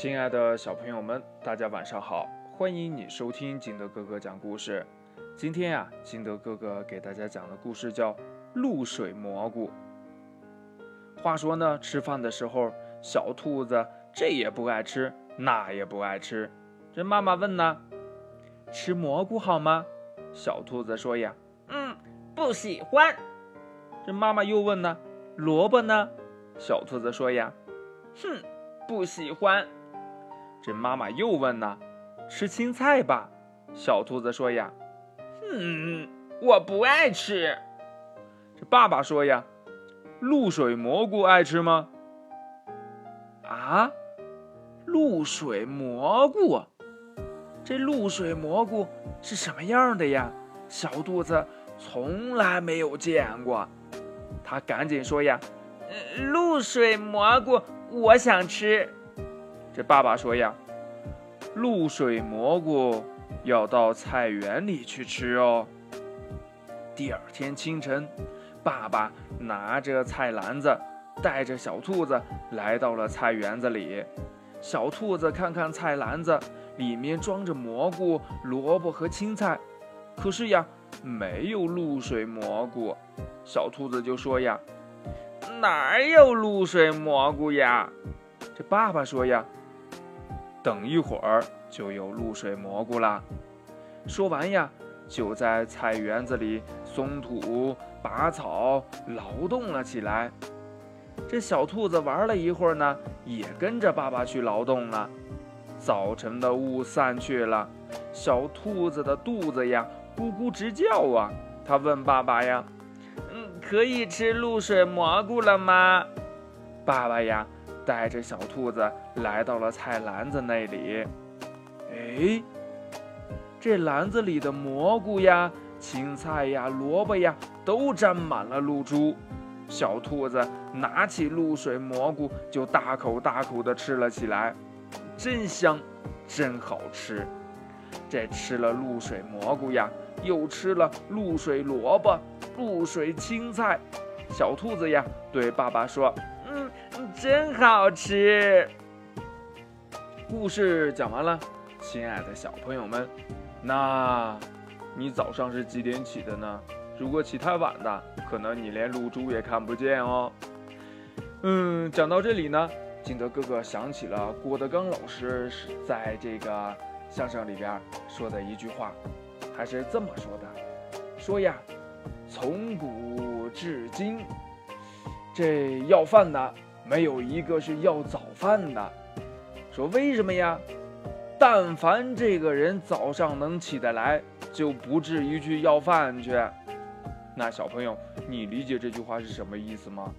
亲爱的小朋友们，大家晚上好！欢迎你收听金德哥哥讲故事。今天呀，金德哥哥给大家讲的故事叫《露水蘑菇》。话说呢，吃饭的时候，小兔子这也不爱吃，那也不爱吃。这妈妈问呢：“吃蘑菇好吗？”小兔子说：“呀，嗯，不喜欢。”这妈妈又问呢：“萝卜呢？”小兔子说：“呀，哼，不喜欢。”这妈妈又问呢：“吃青菜吧？”小兔子说：“呀，嗯，我不爱吃。”这爸爸说：“呀。”露水蘑菇爱吃吗？啊，露水蘑菇，这露水蘑菇是什么样的呀？小兔子从来没有见过。他赶紧说呀：“露水蘑菇，我想吃。”这爸爸说呀：“露水蘑菇要到菜园里去吃哦。”第二天清晨。爸爸拿着菜篮子，带着小兔子来到了菜园子里。小兔子看看菜篮子，里面装着蘑菇、萝卜和青菜，可是呀，没有露水蘑菇。小兔子就说呀：“哪有露水蘑菇呀？”这爸爸说呀：“等一会儿就有露水蘑菇啦。”说完呀。就在菜园子里松土、拔草、劳动了起来。这小兔子玩了一会儿呢，也跟着爸爸去劳动了。早晨的雾散去了，小兔子的肚子呀咕咕直叫啊。它问爸爸呀：“嗯，可以吃露水蘑菇了吗？”爸爸呀带着小兔子来到了菜篮子那里。哎。这篮子里的蘑菇呀、青菜呀、萝卜呀，都沾满了露珠。小兔子拿起露水蘑菇，就大口大口地吃了起来，真香，真好吃。这吃了露水蘑菇呀，又吃了露水萝卜、露水青菜。小兔子呀，对爸爸说：“，真好吃。”故事讲完了，亲爱的小朋友们。那，你早上是几点起的呢？如果起太晚的，可能你连露珠也看不见哦。嗯，讲到这里呢，金德哥哥想起了郭德纲老师是在这个相声里边说的一句话，还是这么说的：说呀，从古至今，这要饭的没有一个是要早饭的。说为什么呀？但凡这个人早上能起得来，就不至于去要饭去。那小朋友，你理解这句话是什么意思吗？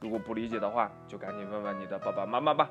如果不理解的话，就赶紧问问你的爸爸妈妈吧。